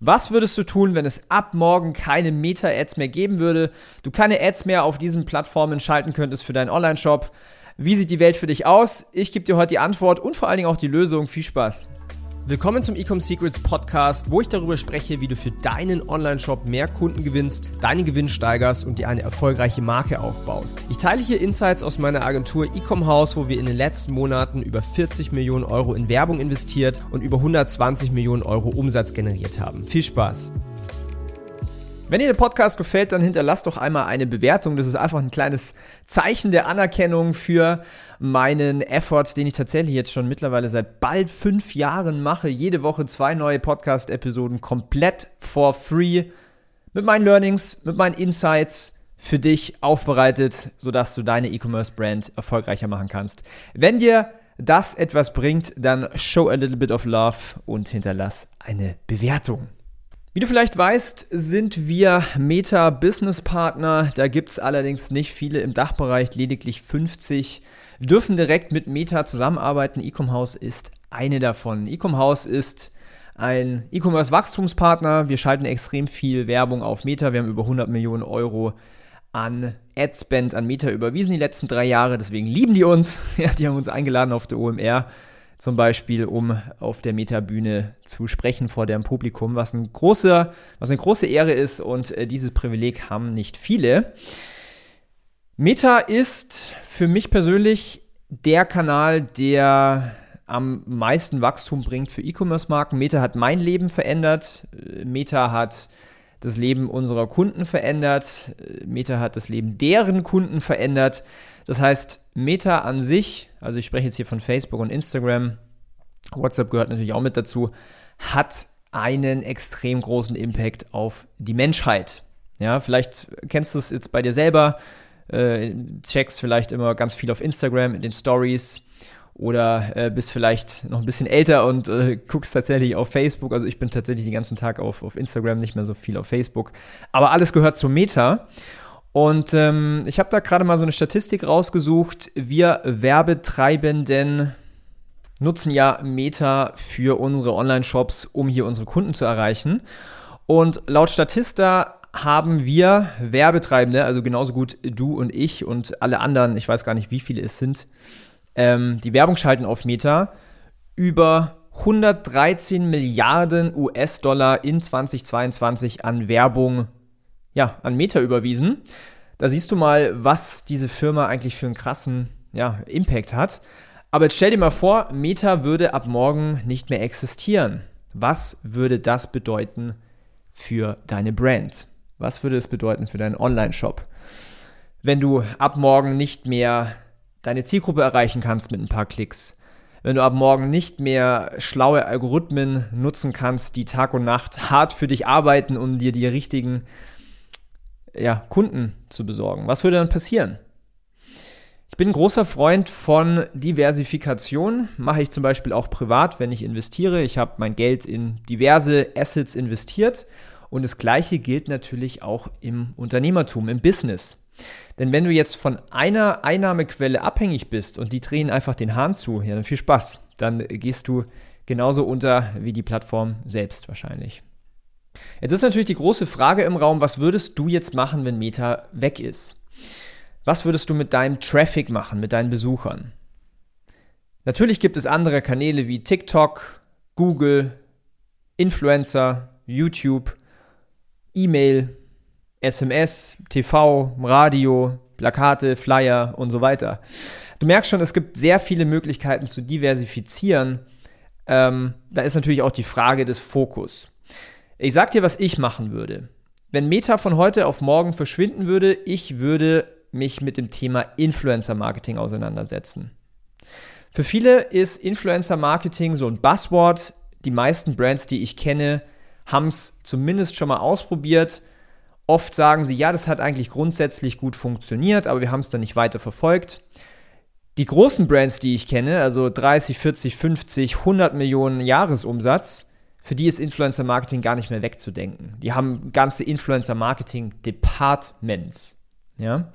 Was würdest du tun, wenn es ab morgen keine Meta-Ads mehr geben würde? Du keine Ads mehr auf diesen Plattformen schalten könntest für deinen Online-Shop. Wie sieht die Welt für dich aus? Ich gebe dir heute die Antwort und vor allen Dingen auch die Lösung. Viel Spaß! Willkommen zum Ecom Secrets Podcast, wo ich darüber spreche, wie du für deinen Online-Shop mehr Kunden gewinnst, deinen Gewinn steigerst und dir eine erfolgreiche Marke aufbaust. Ich teile hier Insights aus meiner Agentur Ecom House, wo wir in den letzten Monaten über 40 Millionen Euro in Werbung investiert und über 120 Millionen Euro Umsatz generiert haben. Viel Spaß! Wenn dir der Podcast gefällt, dann hinterlass doch einmal eine Bewertung. Das ist einfach ein kleines Zeichen der Anerkennung für meinen Effort, den ich tatsächlich jetzt schon mittlerweile seit bald fünf Jahren mache. Jede Woche zwei neue Podcast-Episoden komplett for free. Mit meinen Learnings, mit meinen Insights für dich aufbereitet, sodass du deine E-Commerce-Brand erfolgreicher machen kannst. Wenn dir das etwas bringt, dann show a little bit of love und hinterlass eine Bewertung. Wie du vielleicht weißt, sind wir Meta Business Partner. Da gibt es allerdings nicht viele im Dachbereich, lediglich 50 dürfen direkt mit Meta zusammenarbeiten. Ecom House ist eine davon. Ecom House ist ein E-Commerce Wachstumspartner. Wir schalten extrem viel Werbung auf Meta. Wir haben über 100 Millionen Euro an Adspend an Meta überwiesen die letzten drei Jahre. Deswegen lieben die uns. Ja, die haben uns eingeladen auf der OMR zum Beispiel, um auf der Meta-Bühne zu sprechen vor dem Publikum, was, ein großer, was eine große Ehre ist und äh, dieses Privileg haben nicht viele. Meta ist für mich persönlich der Kanal, der am meisten Wachstum bringt für E-Commerce-Marken. Meta hat mein Leben verändert. Meta hat das Leben unserer Kunden verändert. Meta hat das Leben deren Kunden verändert. Das heißt, Meta an sich, also ich spreche jetzt hier von Facebook und Instagram, WhatsApp gehört natürlich auch mit dazu, hat einen extrem großen Impact auf die Menschheit. Ja, vielleicht kennst du es jetzt bei dir selber, äh, checkst vielleicht immer ganz viel auf Instagram in den Stories oder äh, bist vielleicht noch ein bisschen älter und äh, guckst tatsächlich auf Facebook. Also ich bin tatsächlich den ganzen Tag auf, auf Instagram, nicht mehr so viel auf Facebook. Aber alles gehört zu Meta. Und ähm, ich habe da gerade mal so eine Statistik rausgesucht. Wir Werbetreibenden nutzen ja Meta für unsere Online-Shops, um hier unsere Kunden zu erreichen. Und laut Statista haben wir Werbetreibende, also genauso gut du und ich und alle anderen, ich weiß gar nicht, wie viele es sind, ähm, die Werbung schalten auf Meta, über 113 Milliarden US-Dollar in 2022 an Werbung ja, an Meta überwiesen. Da siehst du mal, was diese Firma eigentlich für einen krassen ja, Impact hat. Aber jetzt stell dir mal vor, Meta würde ab morgen nicht mehr existieren. Was würde das bedeuten für deine Brand? Was würde es bedeuten für deinen Online-Shop? Wenn du ab morgen nicht mehr deine Zielgruppe erreichen kannst mit ein paar Klicks, wenn du ab morgen nicht mehr schlaue Algorithmen nutzen kannst, die Tag und Nacht hart für dich arbeiten, um dir die richtigen ja, Kunden zu besorgen. Was würde dann passieren? Ich bin ein großer Freund von Diversifikation. Mache ich zum Beispiel auch privat, wenn ich investiere. Ich habe mein Geld in diverse Assets investiert. Und das Gleiche gilt natürlich auch im Unternehmertum, im Business. Denn wenn du jetzt von einer Einnahmequelle abhängig bist und die drehen einfach den Hahn zu, ja, dann viel Spaß. Dann gehst du genauso unter wie die Plattform selbst wahrscheinlich. Jetzt ist natürlich die große Frage im Raum, was würdest du jetzt machen, wenn Meta weg ist? Was würdest du mit deinem Traffic machen, mit deinen Besuchern? Natürlich gibt es andere Kanäle wie TikTok, Google, Influencer, YouTube, E-Mail, SMS, TV, Radio, Plakate, Flyer und so weiter. Du merkst schon, es gibt sehr viele Möglichkeiten zu diversifizieren. Ähm, da ist natürlich auch die Frage des Fokus. Ich sag dir, was ich machen würde. Wenn Meta von heute auf morgen verschwinden würde, ich würde mich mit dem Thema Influencer Marketing auseinandersetzen. Für viele ist Influencer Marketing so ein Buzzword. Die meisten Brands, die ich kenne, haben es zumindest schon mal ausprobiert. Oft sagen sie, ja, das hat eigentlich grundsätzlich gut funktioniert, aber wir haben es dann nicht weiter verfolgt. Die großen Brands, die ich kenne, also 30, 40, 50, 100 Millionen Jahresumsatz, für die ist Influencer Marketing gar nicht mehr wegzudenken. Die haben ganze Influencer Marketing Departments. Ja?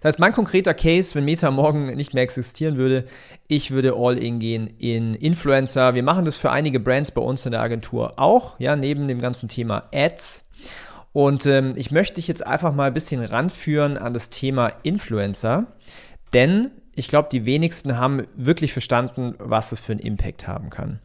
Das heißt, mein konkreter Case, wenn Meta morgen nicht mehr existieren würde, ich würde all in gehen in Influencer. Wir machen das für einige Brands bei uns in der Agentur auch, ja, neben dem ganzen Thema Ads. Und ähm, ich möchte dich jetzt einfach mal ein bisschen ranführen an das Thema Influencer, denn ich glaube, die wenigsten haben wirklich verstanden, was es für einen Impact haben kann.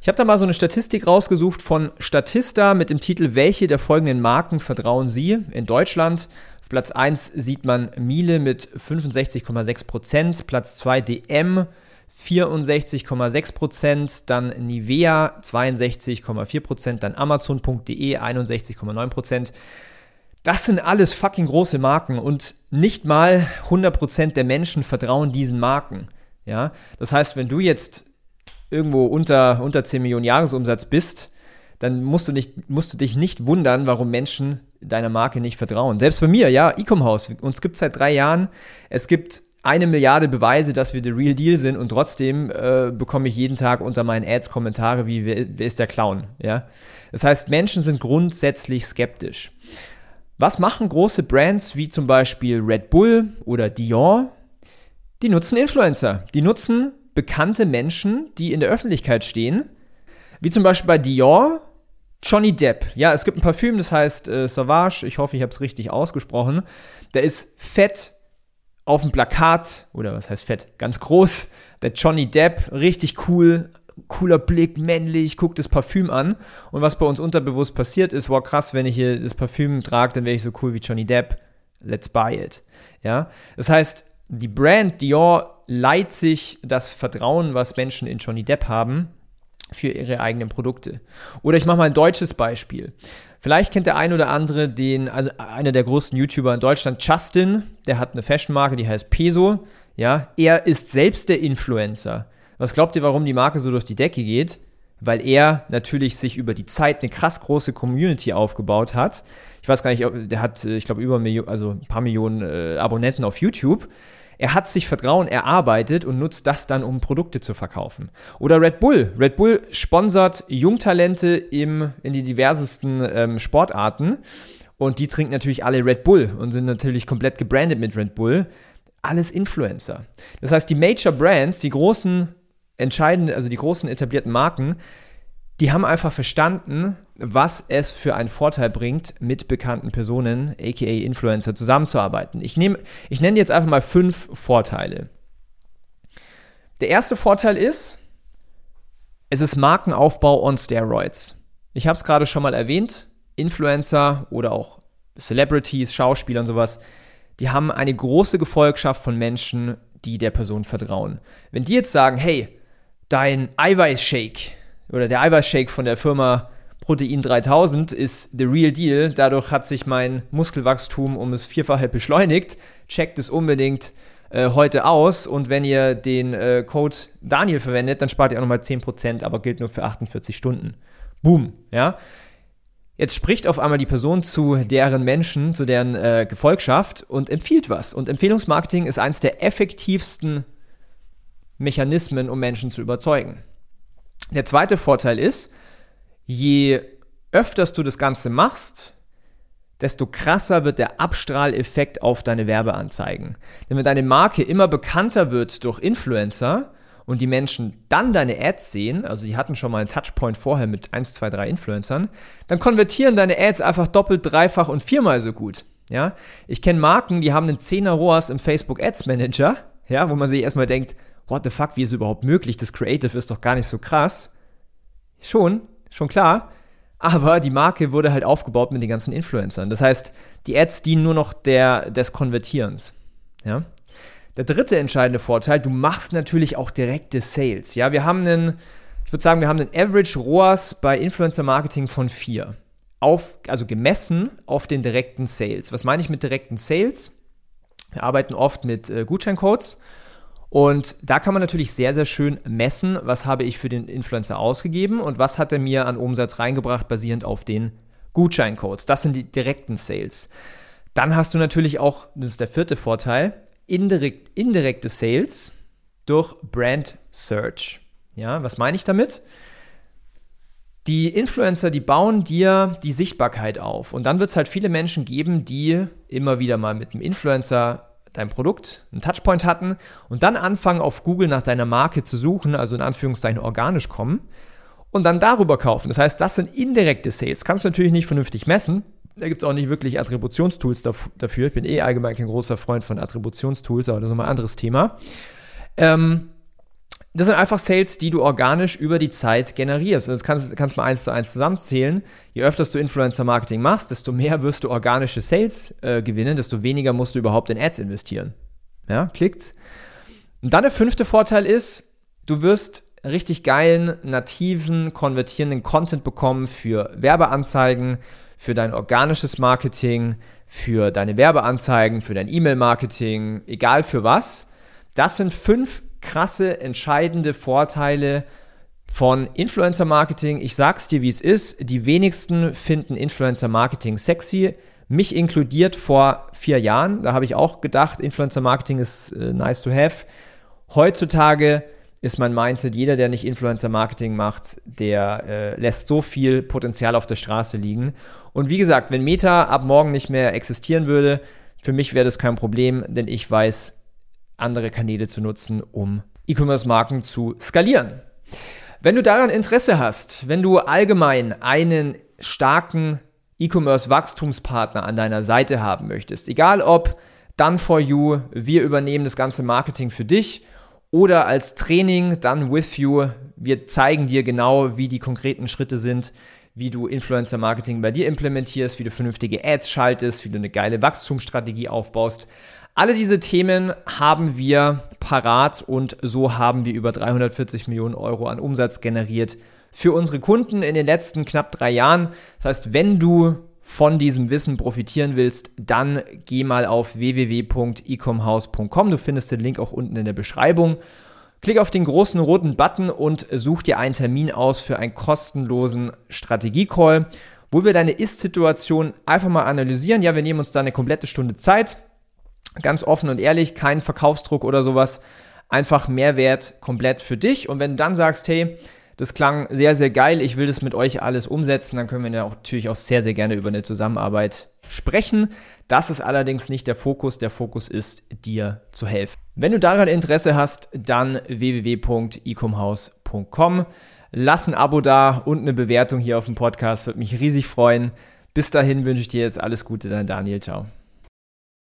Ich habe da mal so eine Statistik rausgesucht von Statista mit dem Titel Welche der folgenden Marken vertrauen Sie in Deutschland? Auf Platz 1 sieht man Miele mit 65,6%, Platz 2 DM 64,6%, dann Nivea 62,4%, dann Amazon.de 61,9%. Das sind alles fucking große Marken und nicht mal 100% der Menschen vertrauen diesen Marken. Ja, das heißt, wenn du jetzt irgendwo unter, unter 10 Millionen Jahresumsatz bist, dann musst du, nicht, musst du dich nicht wundern, warum Menschen deiner Marke nicht vertrauen. Selbst bei mir, ja, Ecom-Haus, uns gibt es seit drei Jahren. Es gibt eine Milliarde Beweise, dass wir the real deal sind und trotzdem äh, bekomme ich jeden Tag unter meinen Ads Kommentare wie, wer, wer ist der Clown, ja. Das heißt, Menschen sind grundsätzlich skeptisch. Was machen große Brands wie zum Beispiel Red Bull oder Dior? Die nutzen Influencer. Die nutzen bekannte Menschen, die in der Öffentlichkeit stehen, wie zum Beispiel bei Dior, Johnny Depp. Ja, es gibt ein Parfüm, das heißt äh, Sauvage. Ich hoffe, ich habe es richtig ausgesprochen. Der ist fett auf dem Plakat, oder was heißt fett? Ganz groß. Der Johnny Depp, richtig cool, cooler Blick, männlich, guckt das Parfüm an. Und was bei uns unterbewusst passiert ist, wow, krass, wenn ich hier das Parfüm trage, dann wäre ich so cool wie Johnny Depp. Let's buy it. Ja, das heißt, die Brand Dior leiht sich das Vertrauen, was Menschen in Johnny Depp haben, für ihre eigenen Produkte. Oder ich mache mal ein deutsches Beispiel. Vielleicht kennt der ein oder andere den, also einer der größten YouTuber in Deutschland, Justin, der hat eine Fashionmarke, die heißt Peso. Ja, er ist selbst der Influencer. Was glaubt ihr, warum die Marke so durch die Decke geht? Weil er natürlich sich über die Zeit eine krass große Community aufgebaut hat. Ich weiß gar nicht, der hat, ich glaube, über Million, also ein paar Millionen äh, Abonnenten auf YouTube. Er hat sich Vertrauen erarbeitet und nutzt das dann, um Produkte zu verkaufen. Oder Red Bull. Red Bull sponsert Jungtalente im, in die diversesten ähm, Sportarten. Und die trinken natürlich alle Red Bull und sind natürlich komplett gebrandet mit Red Bull. Alles Influencer. Das heißt, die Major Brands, die großen entscheidenden, also die großen etablierten Marken, die haben einfach verstanden, was es für einen Vorteil bringt, mit bekannten Personen, aka Influencer, zusammenzuarbeiten. Ich, nehm, ich nenne jetzt einfach mal fünf Vorteile. Der erste Vorteil ist, es ist Markenaufbau on Steroids. Ich habe es gerade schon mal erwähnt, Influencer oder auch Celebrities, Schauspieler und sowas, die haben eine große Gefolgschaft von Menschen, die der Person vertrauen. Wenn die jetzt sagen, hey, dein Eiweißshake oder der Eiweißshake von der Firma Protein 3000 ist the real deal. Dadurch hat sich mein Muskelwachstum um das Vierfache beschleunigt. Checkt es unbedingt äh, heute aus. Und wenn ihr den äh, Code Daniel verwendet, dann spart ihr auch nochmal 10%, aber gilt nur für 48 Stunden. Boom, ja. Jetzt spricht auf einmal die Person zu deren Menschen, zu deren äh, Gefolgschaft und empfiehlt was. Und Empfehlungsmarketing ist eines der effektivsten Mechanismen, um Menschen zu überzeugen. Der zweite Vorteil ist, je öfters du das Ganze machst, desto krasser wird der Abstrahleffekt auf deine Werbeanzeigen. Denn wenn deine Marke immer bekannter wird durch Influencer und die Menschen dann deine Ads sehen, also die hatten schon mal einen Touchpoint vorher mit 1, 2, 3 Influencern, dann konvertieren deine Ads einfach doppelt, dreifach und viermal so gut. Ja? Ich kenne Marken, die haben einen 10er ROAS im Facebook Ads Manager, ja, wo man sich erstmal denkt, what the fuck, wie ist es überhaupt möglich? Das Creative ist doch gar nicht so krass. Schon, schon klar. Aber die Marke wurde halt aufgebaut mit den ganzen Influencern. Das heißt, die Ads dienen nur noch der, des Konvertierens. Ja? Der dritte entscheidende Vorteil, du machst natürlich auch direkte Sales. Ja, wir haben einen, ich würde sagen, wir haben einen Average ROAS bei Influencer Marketing von 4. Auf, also gemessen auf den direkten Sales. Was meine ich mit direkten Sales? Wir arbeiten oft mit äh, Gutscheincodes und da kann man natürlich sehr, sehr schön messen, was habe ich für den Influencer ausgegeben und was hat er mir an Umsatz reingebracht, basierend auf den Gutscheincodes. Das sind die direkten Sales. Dann hast du natürlich auch, das ist der vierte Vorteil, indirekt, indirekte Sales durch Brand Search. Ja, was meine ich damit? Die Influencer, die bauen dir die Sichtbarkeit auf. Und dann wird es halt viele Menschen geben, die immer wieder mal mit einem Influencer dein Produkt, einen Touchpoint hatten und dann anfangen auf Google nach deiner Marke zu suchen, also in Anführungszeichen organisch kommen und dann darüber kaufen. Das heißt, das sind indirekte Sales. Kannst du natürlich nicht vernünftig messen. Da gibt es auch nicht wirklich Attributionstools dafür. Ich bin eh allgemein kein großer Freund von Attributionstools, aber das ist nochmal ein anderes Thema. Ähm, das sind einfach Sales, die du organisch über die Zeit generierst. Und das kannst, kannst du mal eins zu eins zusammenzählen. Je öfter du Influencer-Marketing machst, desto mehr wirst du organische Sales äh, gewinnen, desto weniger musst du überhaupt in Ads investieren. Ja, klickt. Und dann der fünfte Vorteil ist, du wirst richtig geilen, nativen, konvertierenden Content bekommen für Werbeanzeigen, für dein organisches Marketing, für deine Werbeanzeigen, für dein E-Mail-Marketing, egal für was. Das sind fünf krasse, entscheidende Vorteile von Influencer Marketing. Ich sag's dir, wie es ist. Die wenigsten finden Influencer Marketing sexy. Mich inkludiert vor vier Jahren. Da habe ich auch gedacht, Influencer Marketing ist äh, nice to have. Heutzutage ist mein Mindset, jeder, der nicht Influencer Marketing macht, der äh, lässt so viel Potenzial auf der Straße liegen. Und wie gesagt, wenn Meta ab morgen nicht mehr existieren würde, für mich wäre das kein Problem, denn ich weiß, andere Kanäle zu nutzen, um E-Commerce-Marken zu skalieren. Wenn du daran Interesse hast, wenn du allgemein einen starken E-Commerce-Wachstumspartner an deiner Seite haben möchtest, egal ob Done for You, wir übernehmen das ganze Marketing für dich oder als Training Done with You, wir zeigen dir genau, wie die konkreten Schritte sind, wie du Influencer Marketing bei dir implementierst, wie du vernünftige Ads schaltest, wie du eine geile Wachstumsstrategie aufbaust. Alle diese Themen haben wir parat und so haben wir über 340 Millionen Euro an Umsatz generiert für unsere Kunden in den letzten knapp drei Jahren. Das heißt, wenn du von diesem Wissen profitieren willst, dann geh mal auf www.ecomhouse.com. Du findest den Link auch unten in der Beschreibung. Klick auf den großen roten Button und such dir einen Termin aus für einen kostenlosen Strategie-Call, wo wir deine Ist-Situation einfach mal analysieren. Ja, wir nehmen uns da eine komplette Stunde Zeit Ganz offen und ehrlich, kein Verkaufsdruck oder sowas. Einfach Mehrwert komplett für dich. Und wenn du dann sagst, hey, das klang sehr, sehr geil, ich will das mit euch alles umsetzen, dann können wir natürlich auch sehr, sehr gerne über eine Zusammenarbeit sprechen. Das ist allerdings nicht der Fokus. Der Fokus ist, dir zu helfen. Wenn du daran Interesse hast, dann www.ecomhouse.com. Lass ein Abo da und eine Bewertung hier auf dem Podcast, würde mich riesig freuen. Bis dahin wünsche ich dir jetzt alles Gute, dein Daniel. Ciao.